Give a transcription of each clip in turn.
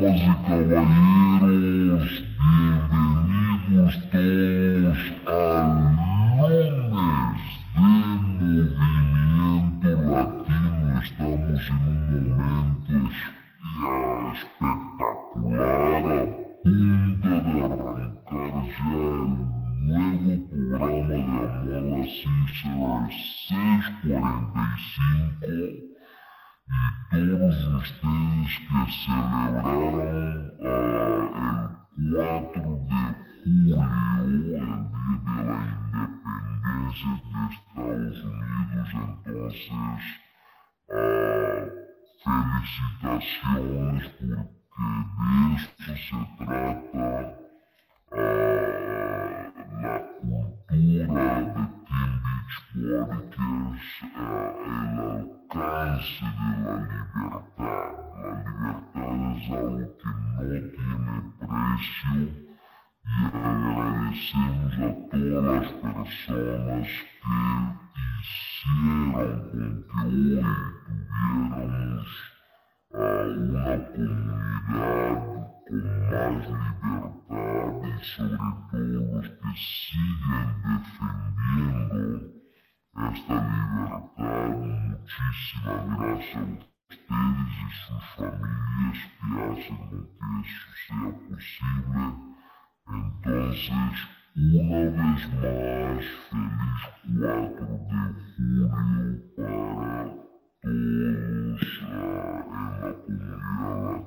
damas e cavalheiros. Muchísimas gracias a ustedes y sus familias que hacen que eso sea posible. Entonces, una vez más, feliz 4 de julio para todos uh, en la comunidad latina.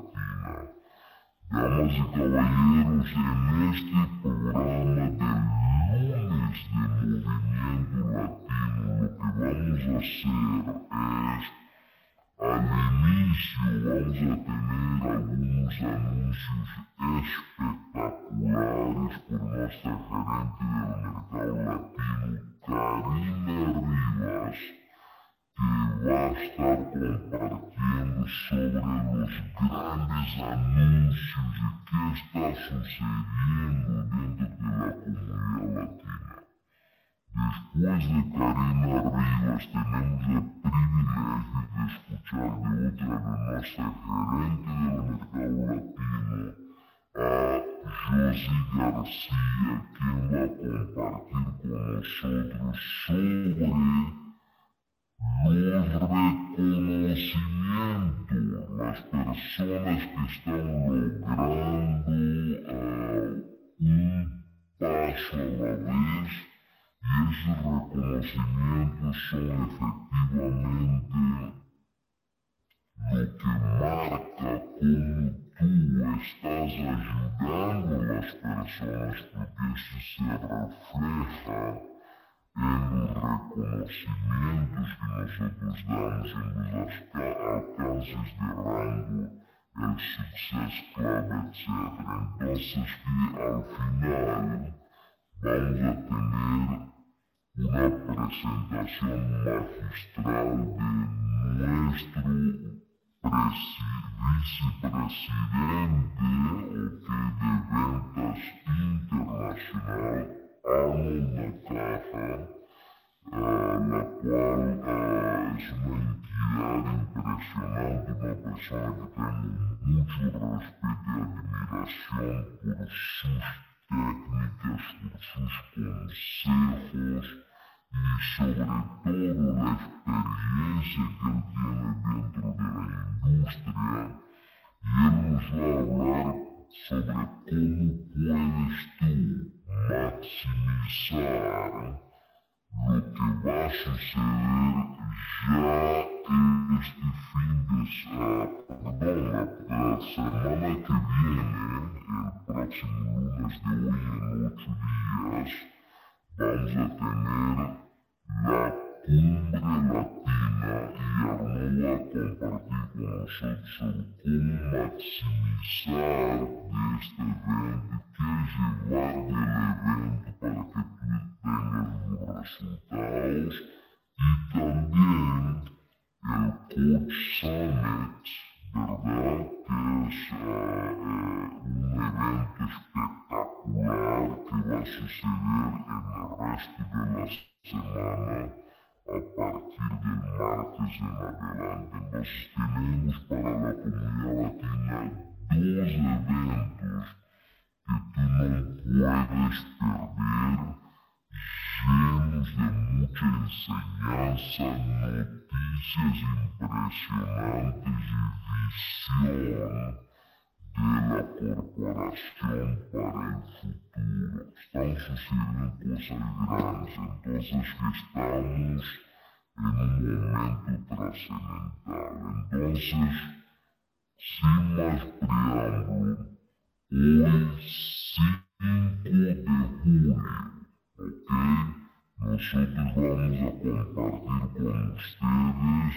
Damas y caballeros, en este programa del lunes de Movimiento Latino, lo que vamos a hacer es, al inicio vamos a tener algunos anuncios espectaculares por nuestra gerente del mercado latino, Karina Rivas, que va a estar compartiendo sobre los grandes anuncios y qué está sucediendo dentro de la comunidad latina. Después de Karina Rivas tenemos el privilegio de escuchar de otra de nuestra gerente del mercado latino, a Josie García, quien va a compartir con nosotros sobre los reconocimientos, las personas que están logrando uh, un paso a la vez y esos reconocimientos son efectivamente lo que marca cómo tú estás ayudando a las personas porque eso se refleja en los reconocimientos que nosotros damos en los alcances de rango, el Success Club, etc. Entonces que al final vamos a tener una presentación magistral de nuestro vicepresidente okay, de ventas internacional, Arnold Nakaja, uh, la cual uh, es una entidad impresionante, una persona que tengo mucho respeto y admiración por sus técnicas, por sus consejos y sobre todo la que él tiene dentro de la industria. Y él nos va a sobre cómo puedes tú maximizar lo que va a suceder ya este fin de uh, perdón, la, la, semana que viene, el próximo lunes de hoy en ocho días, vamos a tener la cumbre latina y Arnaud va a compartir con nosotros cómo maximizar de este evento, qué llevar del evento para que tú tengas los resultados y también el Coach Summit, ¿verdad? Que es uh, uh, un evento espectacular que va a suceder en el resto de en adelante. Entonces tenemos para la comunidad latina eventos que tú no puedes perder, llenos de mucha enseñanza, noticias impresionantes y visión de la corporación para el futuro. Están sucediendo cosas grandes, entonces estamos en un momento trascendental. Entonces, sin más preámbulo, hoy 5 de julio, ¿ok? Nosotros vamos a compartir con ustedes,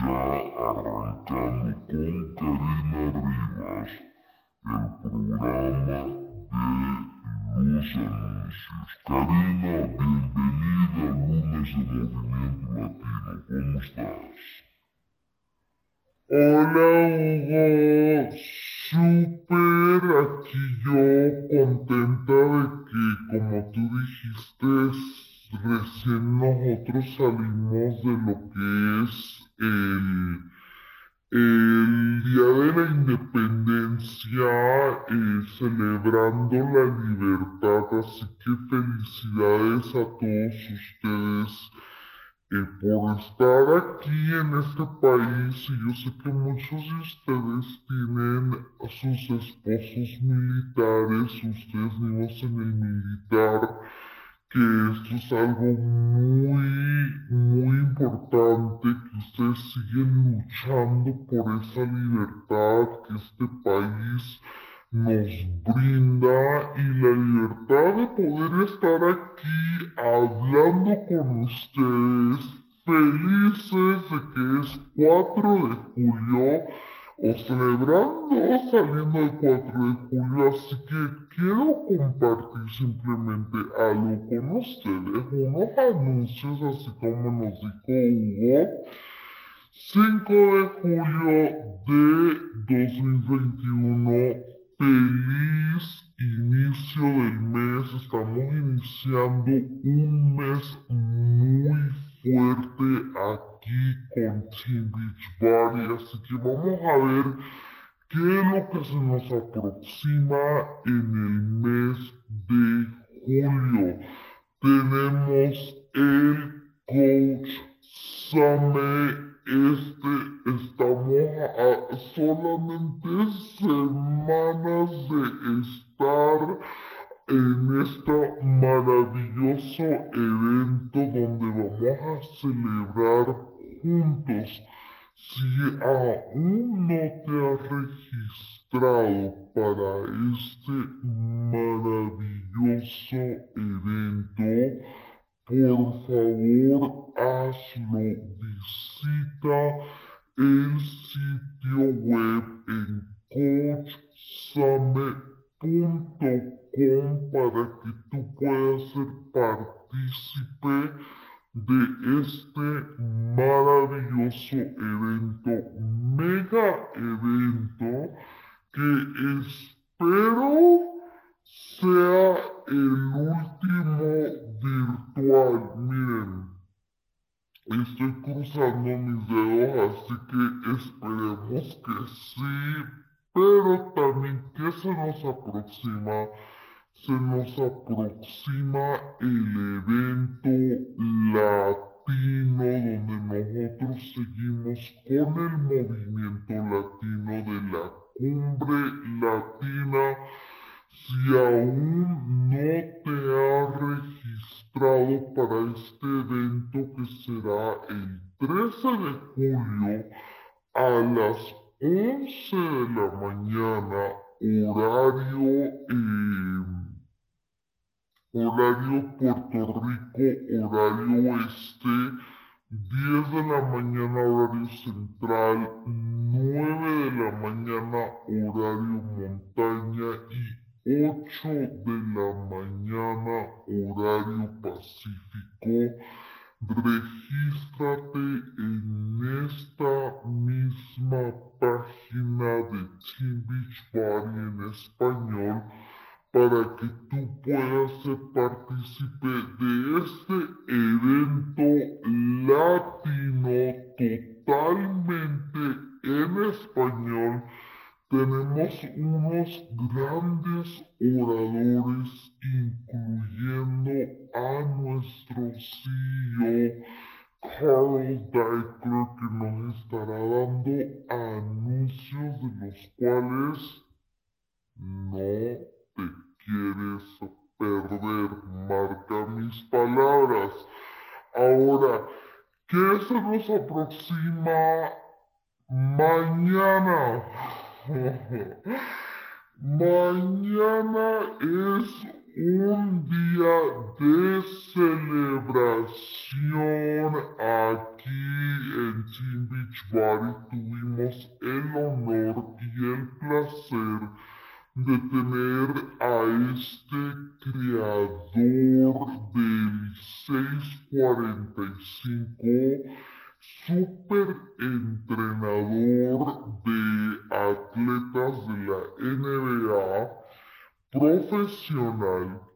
ya arrancando con Karina Rivas, el programa de anuncios. Karina, bienvenida al lunes de Movimiento Latino. ¿Cómo estás? Hola Hugo, súper aquí yo contenta de que como tú dijiste, recién nosotros salimos de lo que es el, el Día de la Independencia, celebrando la libertad, así que felicidades a todos ustedes eh, por estar aquí en este país y yo sé que muchos de ustedes tienen a sus esposos militares, ustedes mismos en el militar, que esto es algo muy, muy importante, que ustedes siguen luchando por esa libertad que este país nos brinda y la libertad de poder estar aquí hablando con ustedes, felices de que es 4 de julio o celebrando saliendo el 4 de julio, así que quiero compartir simplemente algo con ustedes, unos anuncios así como nos dijo Hugo. 5 de julio de 2021 Feliz inicio del mes. Estamos iniciando un mes muy fuerte aquí con Team Beach Party. Así que vamos a ver qué es lo que se nos aproxima en el mes de julio. Tenemos el Coach Summit este, estamos a solamente semanas de estar en este maravilloso evento donde vamos a celebrar juntos. Si aún no te has registrado para este maravilloso evento, por favor, hazlo. Visita el sitio web en coachsame.com para que tú puedas ser partícipe de este maravilloso evento, mega evento que espero sea el último virtual. Miren, estoy cruzando mis dedos, así que esperemos que sí, pero también que se nos aproxima. Se nos aproxima el evento latino donde nosotros seguimos con el movimiento latino de la cumbre latina si aún no te has registrado para este evento que será el 13 de julio a las 11 de la mañana, horario, eh, horario Puerto Rico, horario oeste, 10 de la mañana horario central, 9 de la mañana horario montaña y 8 de la mañana horario pacífico. Regístrate en esta misma página de Team Beach Party en español para que tú puedas ser partícipe de este evento latino totalmente en español tenemos unos grandes oradores, incluyendo a nuestro CEO Carl Deichler, que nos estará dando anuncios de los cuales no te quieres perder. Marca mis palabras. Ahora, ¿qué se nos aproxima mañana? Mañana es un día de celebración aquí en Team Beach tuvimos el honor y el placer de tener a este creador del 645 super entrenador NBA profesional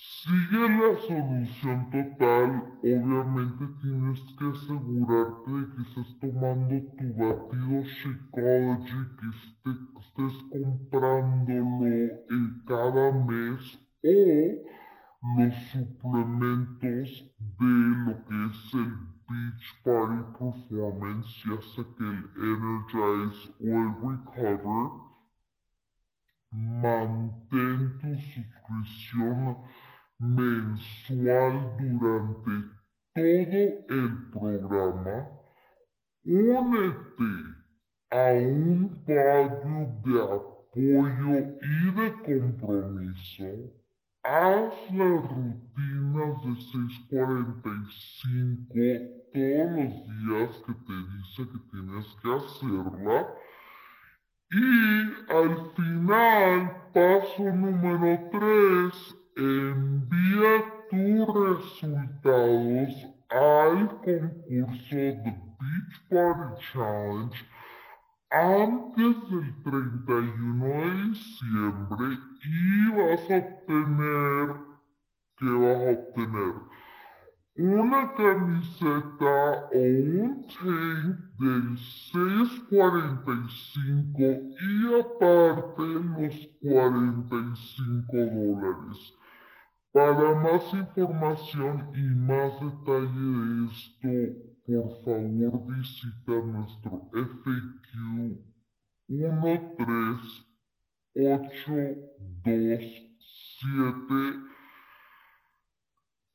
Sigue la solución total, obviamente tienes que asegurarte de que estés tomando tu batido Shakeology, que estés, estés comprándolo en cada mes o los suplementos de lo que es el Beach Party Performance, ya sea que el Energize o el Recover. Mantén tu suscripción mensual durante todo el programa, únete a un barrio de apoyo y de compromiso. Haz las rutinas de 6.45 todos los días que te dice que tienes que hacerla. Y al final, paso número 3 envía tus resultados al concurso The Beach Party Challenge antes del 31 de diciembre y vas a obtener, ¿qué vas a obtener? Una camiseta o un tank del 645 y aparte los 45 dólares. Para más información y más detalle de esto, por favor visita nuestro FAQ 13827.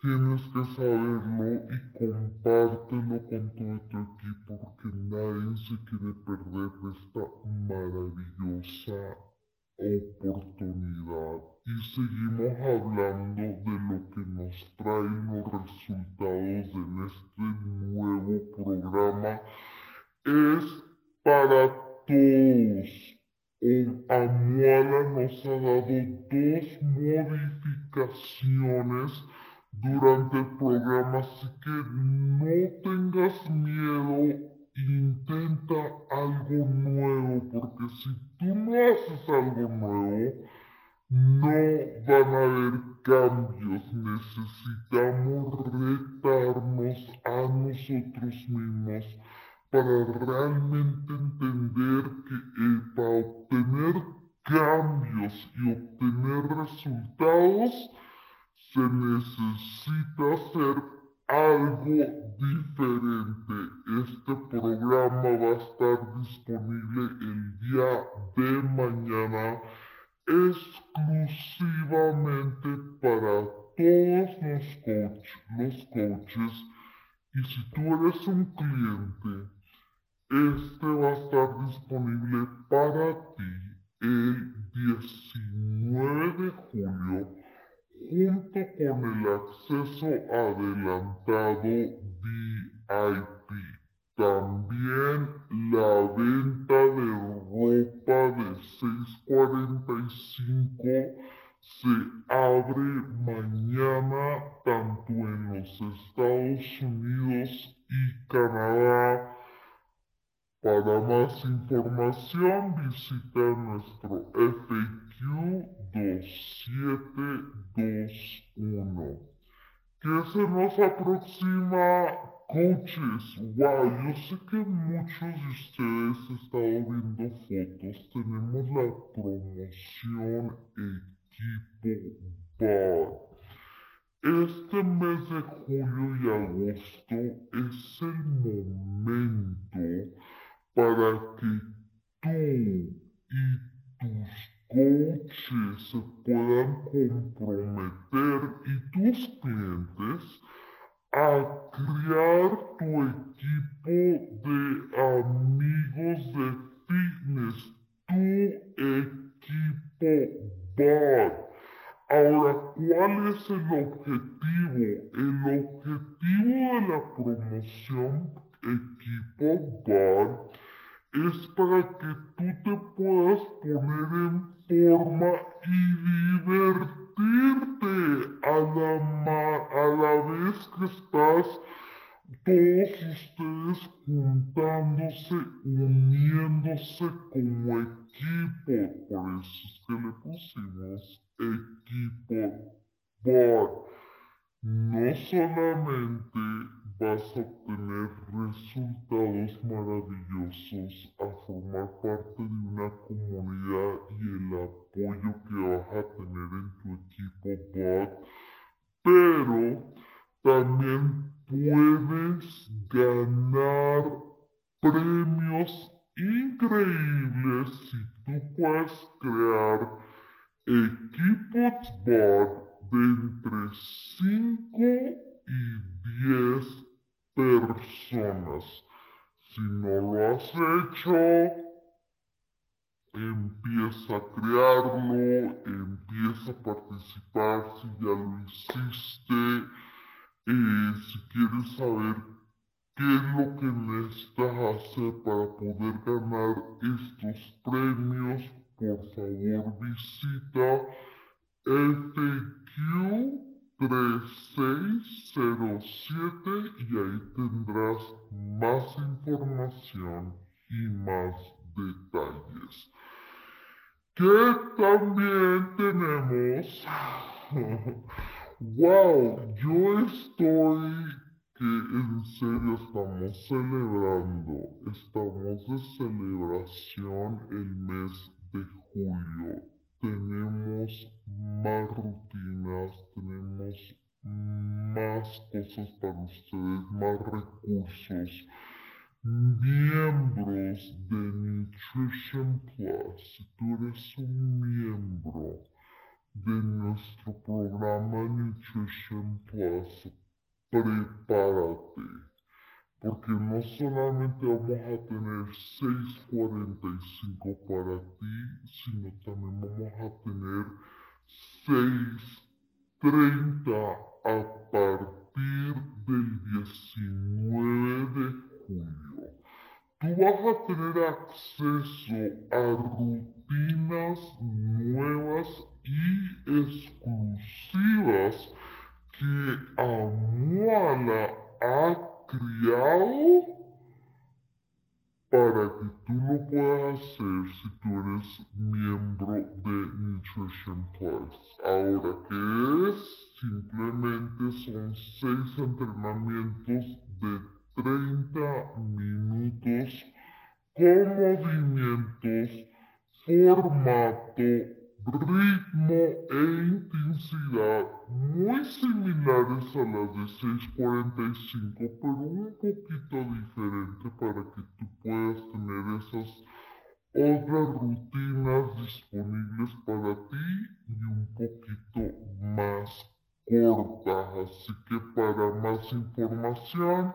Tienes que saberlo y compártelo con todo tu equipo porque nadie se quiere perder esta maravillosa oportunidad. Y seguimos hablando de lo que nos traen los resultados en este nuevo programa. Es para todos. Amuala nos ha dado dos modificaciones durante el programa, así que no tengas miedo, intenta algo nuevo, porque si tú no haces algo nuevo, no van a haber cambios. Necesitamos retarnos a nosotros mismos para realmente entender que eh, para obtener cambios y obtener resultados, se necesita hacer algo diferente. Este programa va a estar disponible el día de mañana exclusivamente para todos los, coach, los coaches. Y si tú eres un cliente, este va a estar disponible para ti el 19 de julio junto con el acceso adelantado VIP. También la venta de ropa de 645 se abre mañana tanto en los Estados Unidos y Canadá. Para más información visita nuestro FAQ 2721. ¿Qué se nos aproxima, coaches? Wow, yo sé que muchos de ustedes han estado viendo fotos. Tenemos la promoción Equipo Bar. Este mes de julio y agosto es el momento para que tú y tus coaches se puedan comprometer y tus clientes a crear tu equipo de amigos de fitness, tu equipo bar. Ahora, ¿cuál es el objetivo? El objetivo de la promoción equipo bar es para que tú te puedas poner en forma y divertirte a a la vez que estás todos ustedes juntándose, uniéndose como equipo. Por eso es que le pusimos equipo bar. No solamente vas a obtener resultados maravillosos a formar parte de una comunidad y el apoyo que vas a tener en tu equipo bot, pero también puedes ganar premios increíbles si tú puedes crear equipos bot de entre 5 y 10 personas. Si no lo has hecho, empieza a crearlo, empieza a participar, si ya lo hiciste, eh, si quieres saber qué es lo que necesitas hacer para poder ganar estos premios, por favor visita FQ 3607 y ahí tendrás más información y más detalles. Que también tenemos Wow, yo estoy que en serio estamos celebrando, estamos de celebración el mes de julio. Tenemos más rutinas, tenemos más cosas para ustedes, más recursos, miembros de Nutrition Plus. Si tú eres un miembro, de nuestro programa Nutrition Plus, prepárate, porque no solamente vamos a tener 6.45 para ti, sino también vamos a tener 6.30 a partir del 19 de julio. Tú vas a tener acceso a rutinas nuevas y exclusivas que Amuala ha criado para que tú lo puedas hacer si tú eres miembro de Nutrition Plus. Ahora, ¿qué es? Simplemente son seis entrenamientos de 30 minutos con movimientos, formato, ritmo e intensidad muy similares a las de 645, pero un poquito diferente para que tú puedas tener esas otras rutinas disponibles para ti y un poquito más cortas. Así que para más información,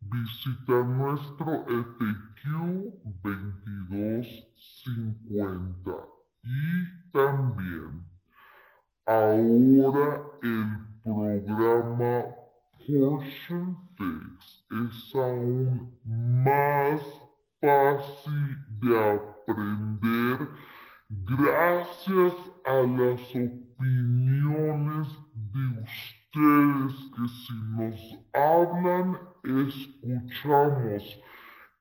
visita nuestro FQ 2250. Y también, ahora el programa Portion Fix es aún más fácil de aprender gracias a las opiniones de ustedes que si nos hablan, escuchamos.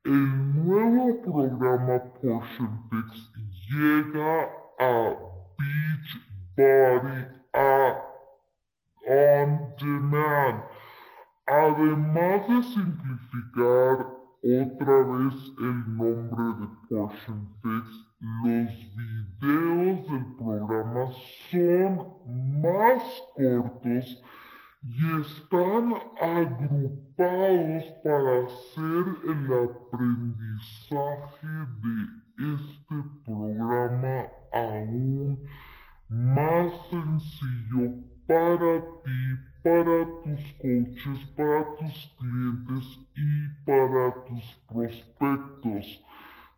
El nuevo programa Portion Fix llega a Beachbody a On Demand. Además de simplificar otra vez el nombre de Portion Fix, los videos del programa son más cortos y están agrupados para hacer el aprendizaje de este programa aún más sencillo para ti, para tus coaches, para tus clientes y para tus prospectos.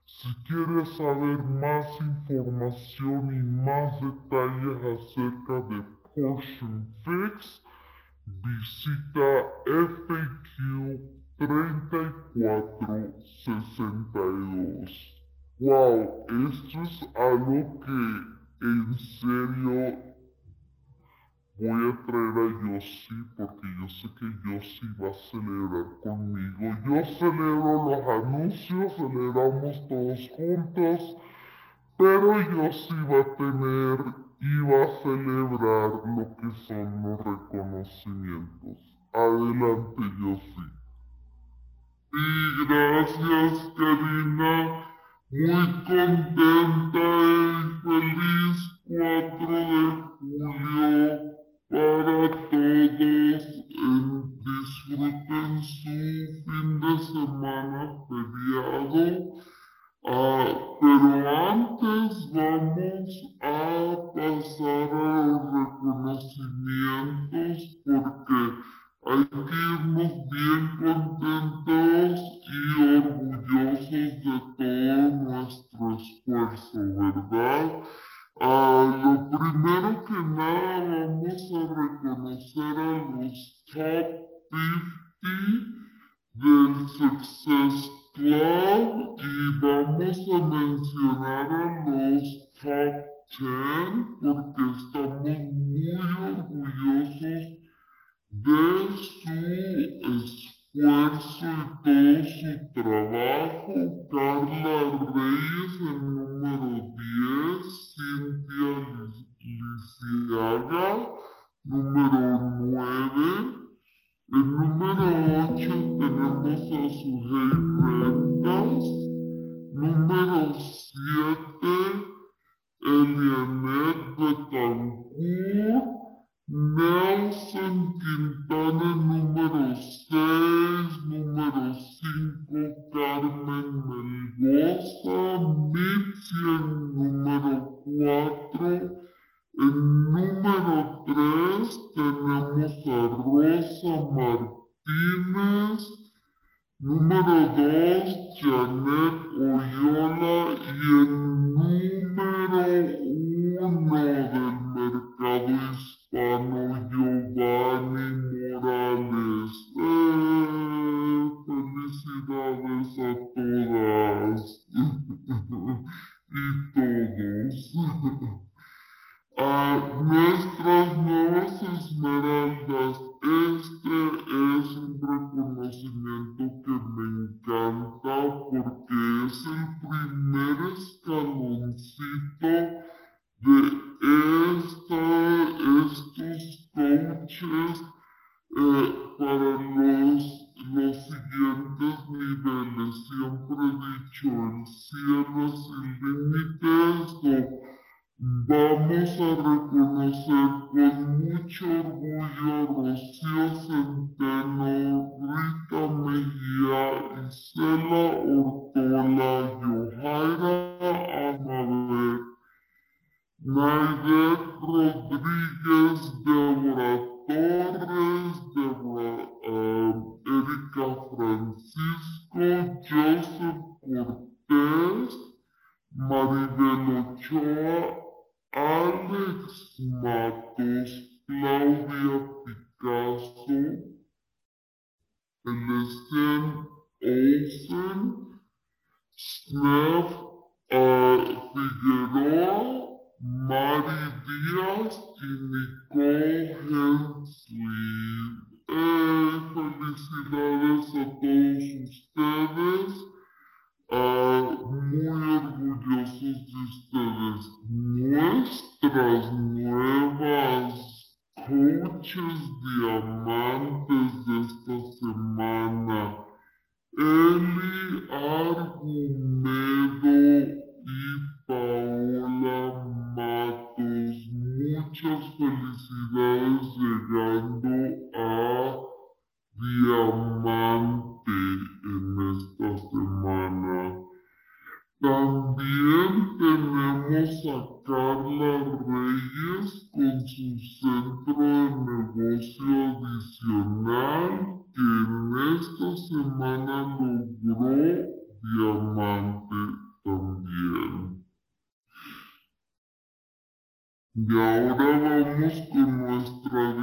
Si quieres saber más información y más detalles acerca de Portion Fix, visita FAQ 3462. Wow, esto es algo que en serio voy a traer a Yossi porque yo sé que Yossi va a celebrar conmigo. Yo celebro los anuncios, celebramos todos juntos, pero Yossi va a tener iba a celebrar lo que son los reconocimientos. Adelante, yo sí. Y gracias, Karina. Muy contenta y feliz 4 de julio para todos. disfruten su fin de semana feriado. Ah, pero antes vamos a pasar a los reconocimientos porque hay que irnos bien contentos y orgullosos de todo nuestro esfuerzo, ¿verdad? Uh, lo primero que nada vamos a reconocer a los top 50 del Success y vamos a mencionar a los top 10 porque estamos muy orgullosos de su esfuerzo y todo su trabajo. Carla Reyes, el número 10, Cintia Lisiaga, número 9. El número 8 tenemos a Sujei Vamos a reconocer con mucho orgullo Rocío Centeno, Rita Mejía, Isela Ortola, Yohaira Amabel, Naidet Rodríguez, Débora Torres, Débora um, Erika Francisco, Joseph Cortés, Maribel Ochoa, Alex Matos, Claudia Picasso, Celestian Olsen, Snef uh, Figueroa, Mari Díaz y Nicole Hensley. Eh, felicidades a todos ustedes. Muy orgullosos de ustedes. Nuestras nuevas coaches diamantes de esta semana. Eli Argumedo y Paola Matos. Muchas felicidades llegando a Diamante en esta semana. También tenemos a Carla Reyes con su centro de negocio adicional que en esta semana logró diamante también. Y ahora vamos con nuestra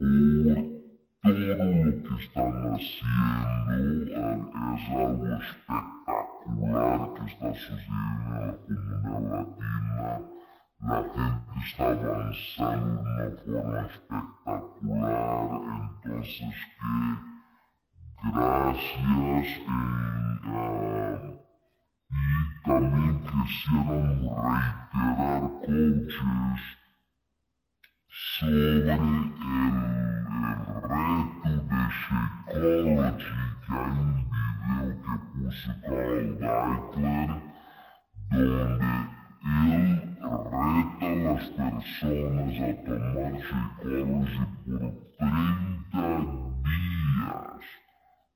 por todo lo que están haciendo. Es algo espectacular que está sucediendo en la comunidad latina. La gente está avanzando de una forma espectacular. Entonces, que gracias eh, y también quisieron reiterar coaches sobre el, reto de Shakeology, que hay un que puso Carl Deichler donde él reta a las personas a tomar Shakeology por 30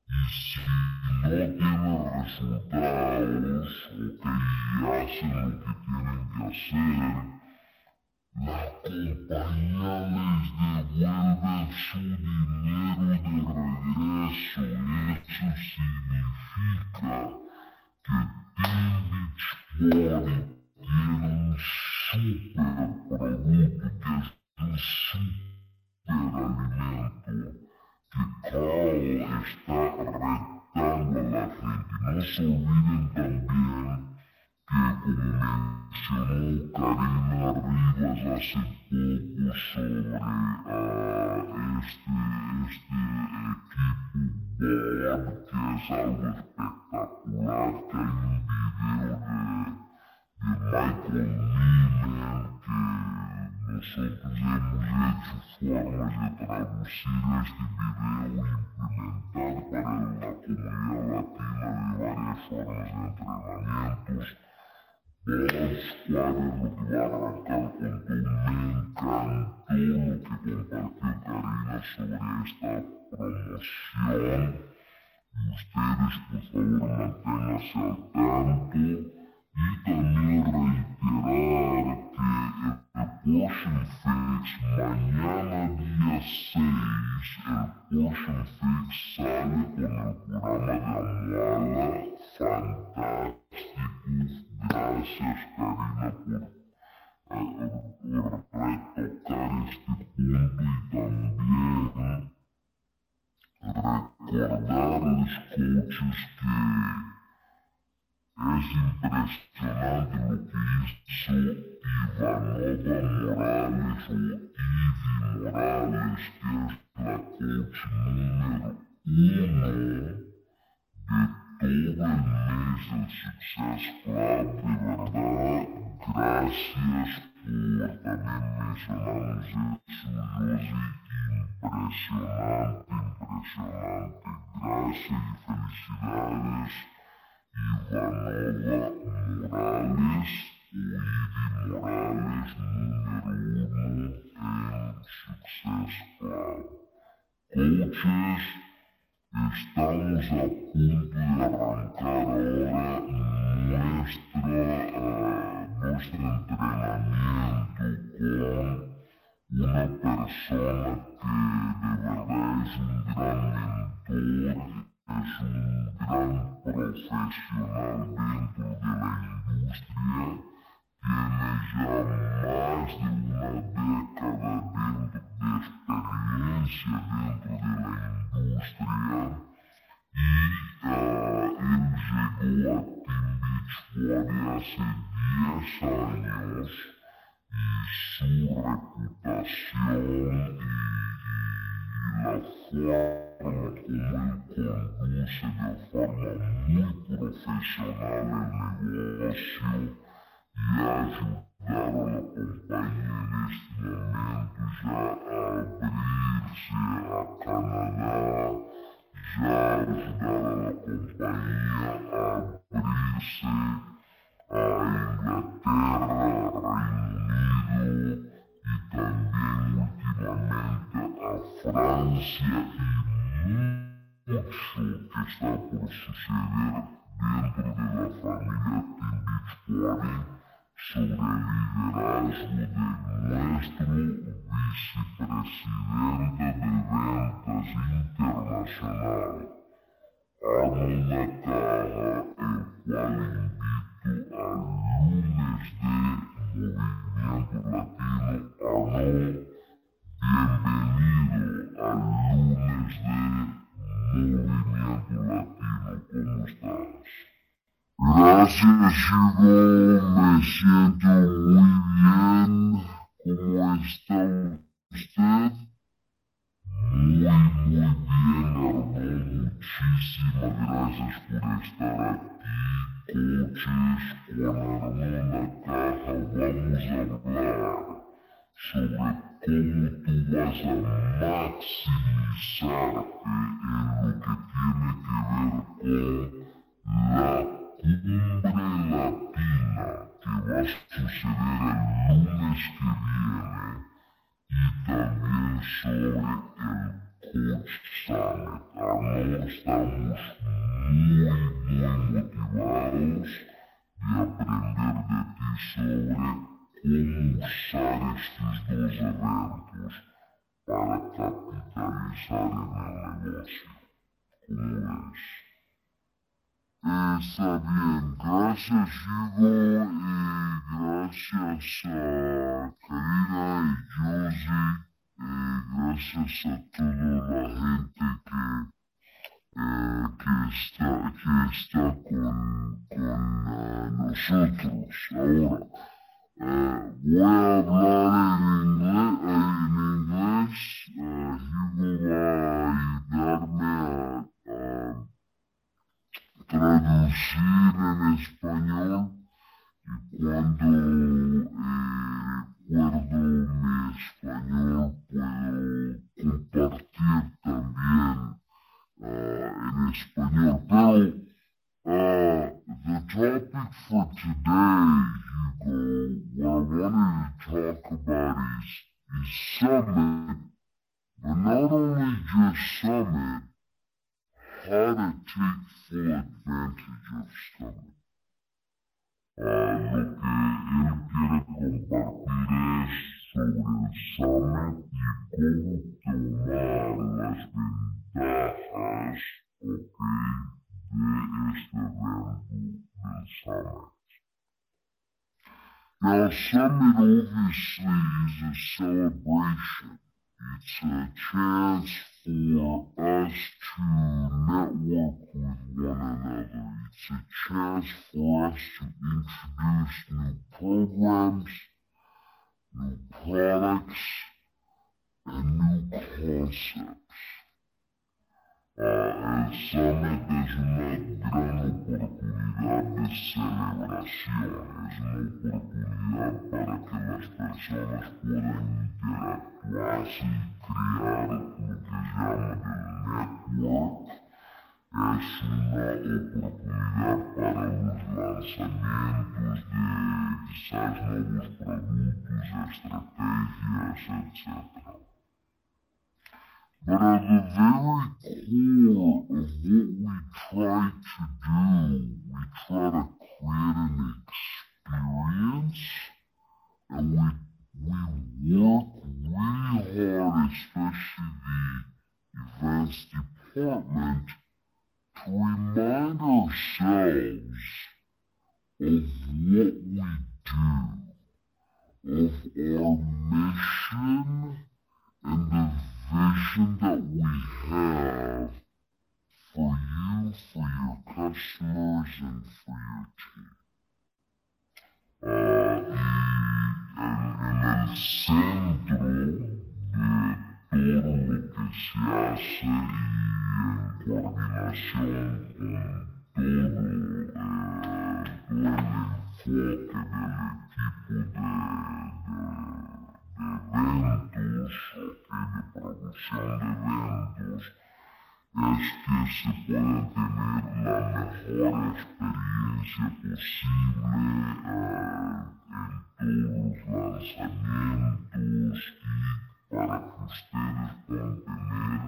y si no tienen resultados o que hacen lo que tienen que hacer, la compañía les devuelve su dinero de regreso. Eso significa que Body tiene un super producto que es un super alimento que Carl está retando a la gente. No se olviden también mencionó Karina Rivas hace poco sobre uh, este, este equipo Bond, que es algo espectacular, que hay un video de, de Michael Neiman que nosotros hemos hecho formas de traducir este video e implementar para la comunidad latina de varias formas de entrenamientos. Dos cuadros, lo que va arrancar con todo. Me encantó lo que compartió Karina sobre esta promoción. Y ustedes, por favor, manténganse al tanto. Y también reiterar que Portion Fix, mañana día 6, el Portion Fix sale con el programa de Amuala, fantástico, gracias Karina por, por retocar este punto y también recordarles coaches que es impresionante lo que hizo Ivanova molt més el Success Club, de verdad, gràcies per també mencionar-nos el sorolloso impressionante, impressionante. Gràcies i felicidades Ivanova Morales, Oidi Morales, número uno en Success Club. Coaches, Estamos a punto de arrancar ahora nuestra, eh, nuestro entrenamiento con una persona que de verdad es un gran mentor, es un gran profesional dentro de la industria. ele já mais de uma década dentro de experiência dentro da de indústria e uh, ele chegou a Timbitswari hace 10 años y su reputación y, y la forma como ele conduz de forma muito profissional o negócio e ajudar a companhia neste momento já a abrir-se a Canadá, já ajudar a companhia a abrir-se a Inglaterra, Reino Unido e também ultimamente a França e muito que está por suceder dentro da família Timbits 40. Sobre liderazgo de nuestro vicepresidente de ventas internacional. armo una caja Gracias, Hugo. Me siento muy bien. ¿Cómo está usted? Muy, muy bien, Arno. Muchísimas gracias por estar aquí. Coches con Arno en la caja. Vamos a hablar sobre cómo tú vas a maximizarte en lo que tiene que ver con la cumbre latina que va a suceder el lunes que viene y también sobre el Coach Summit. Arno, estamos muy, muy motivados de aprender de ti sobre cómo usar estos dos eventos para capitalizar en el negocio. ¿Cómo ves? Está bien, gracias Hugo y gracias a Karina y Josie y gracias a toda la gente que, eh, que, está, que está con, con uh, nosotros. Ahora, uh, voy a hablar en inglés, en inglés. Uh, Hugo va a ayudarme a, a traducir en español y cuando eh, recuerdo mi español puedo compartir también uh, en español. Pero uh, the topic for today, Hugo, what I wanted to talk about is, is Summit, but not only just Summit, how to take full advantage of Summit. Uh, lo que él quiere compartir es sobre el Summit y cómo tomar las ventajas okay, de este evento del Summit. Now, Summit obviously is a celebration. It's a chance for us to network with one another. It's a chance for us to introduce new programs, new products, and new concepts. Uh, el Summit es una gran oportunidad de celebración, es una oportunidad para que las personas puedan interactuarse y crear lo que llama el network. Es una oportunidad para los lanzamientos de quizás nuevos productos, estrategias, etc. But at the very core of what we try to do, we try to create an experience and we, we work really hard, especially the events department, remind ourselves of what we do, of our mission and the vision that we have for you, for your customers, and for your team. Uh, y en, en el todo lo que se hace y en coordinación con todo eh, el enfoque del equipo de, de, de eventos, okay, de producción de eventos, es que se pueda tener la mejor experiencia posible eh, en todos los lanzamientos y para que ustedes puedan tener,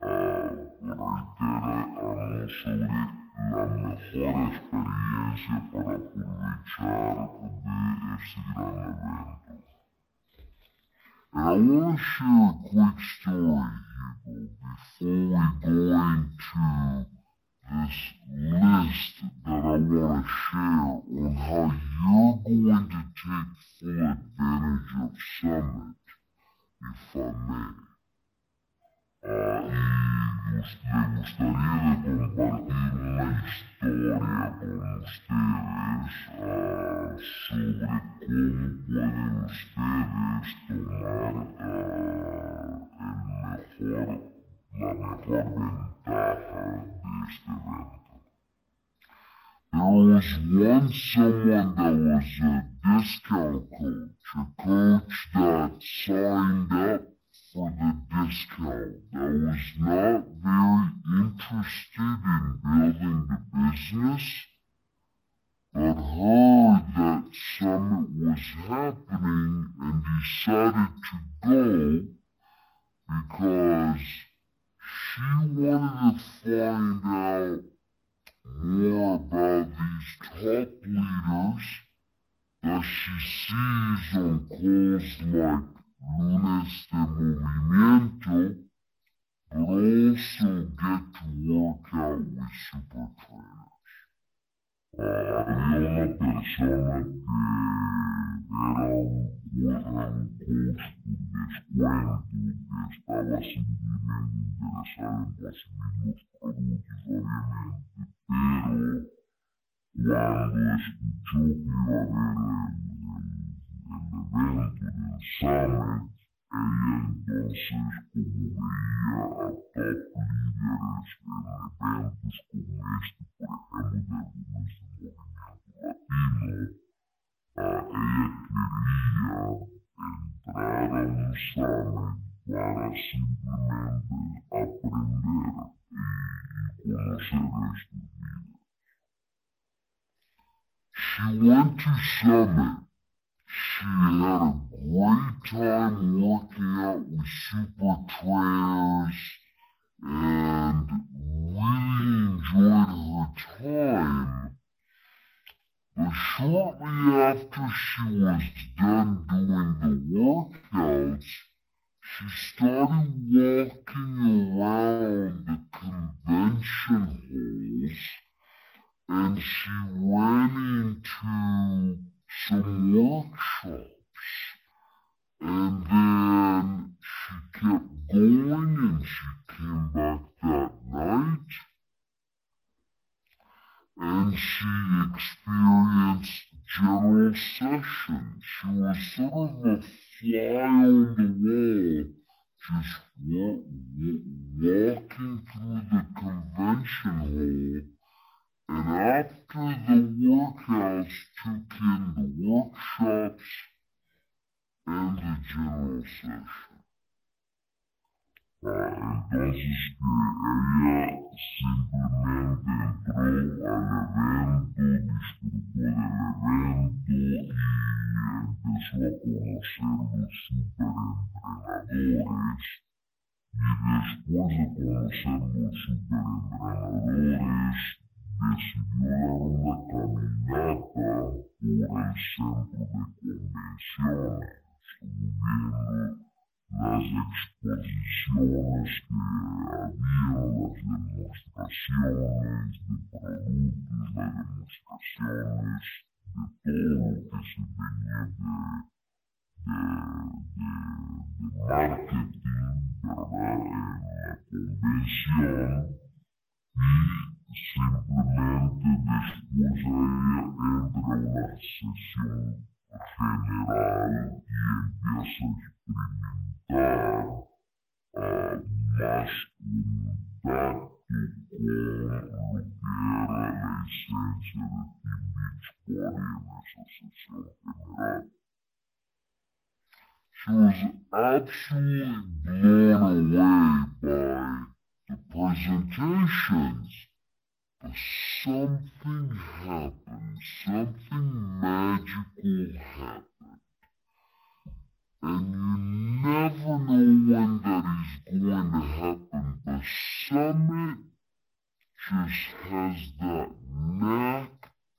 uh, reitera, uh, sobre la mejor experiencia para aprovechar de este gran evento. And I want to share a quick story, Hugo, before we go into this list that I want to share on how you're going to take full advantage of Summit, may. Uh, y le gustaría de compartir una historia con ustedes uh, sobre cómo pueden ustedes tomar uh, el mejor, la mejor ventaja de este evento. There was once someone that was a discount coach, a coach that signed up for the discount, that was not very interested in building the business, but heard that Summit was happening and decided to go because she wanted to find out more about these top leaders that she sees on calls like Lunes de Movimiento, but also get to work out with super trainers. Uh, había una persona que era un, un coach por descuento, que estaba simplemente interesado en consumir los productos, pero cuando escuchó some Wow. But something happened, something magical happened. And you never know when that is going to happen. The summit just has that knack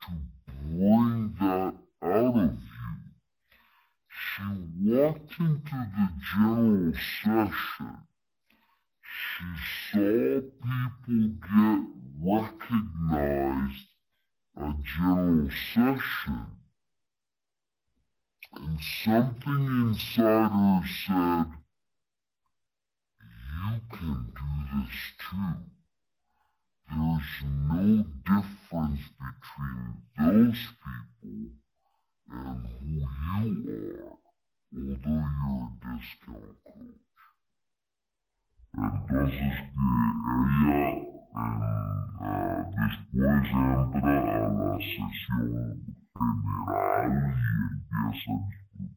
to bring that out of you. She walked into the general session. She saw people get recognized at general session. And something inside her said, you can do this too. There's no difference between those people and who you are, although you're a discount coach. Entonces que ella uh, después entra a la sesión general y empieza a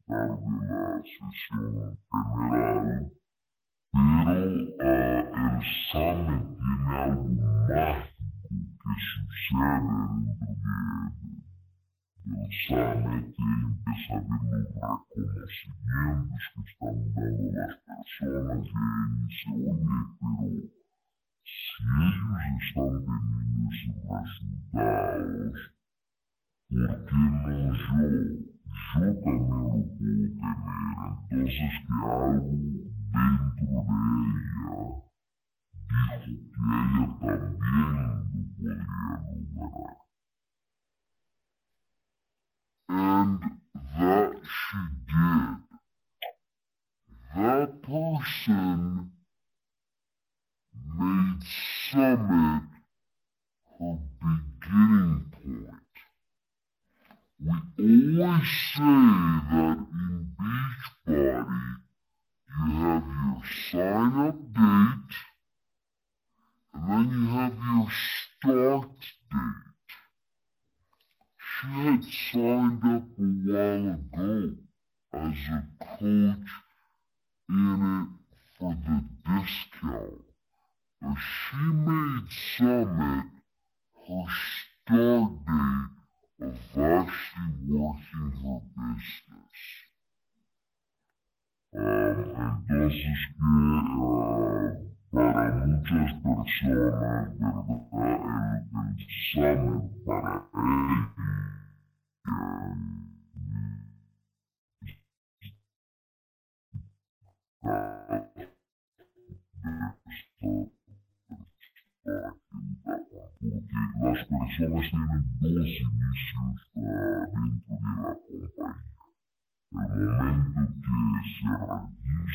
disfrutar de la sesión general, pero uh, el examen tiene algo mágico que sucede dentro de, examen que empieza a los reconocimientos que están dando las personas y dice, oye, pero si ellos están teniendo esos resultados, ¿por qué no yo? Yo también lo puedo tener. Entonces que algo dentro de ella? Dijo que ella también lo podría lograr. And that she did. That person made Summit her beginning point. We always say that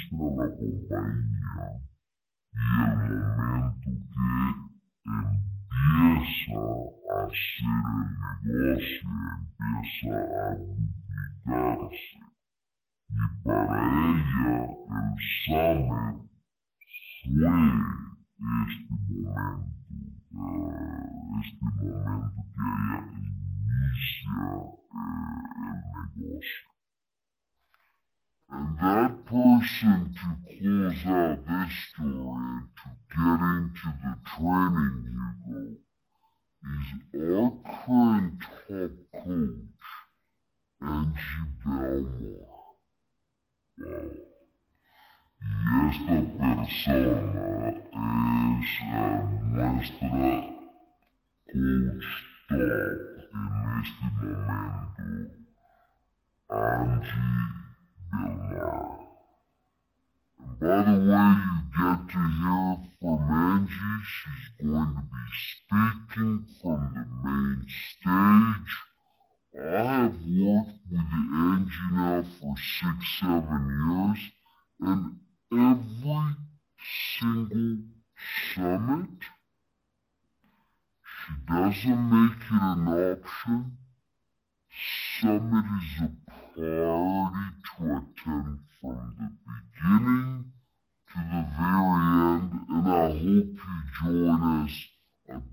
registra la compañía y el momento que empieza a hacer el negocio, empieza a duplicarse. Y para ella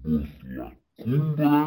僕はコンんラ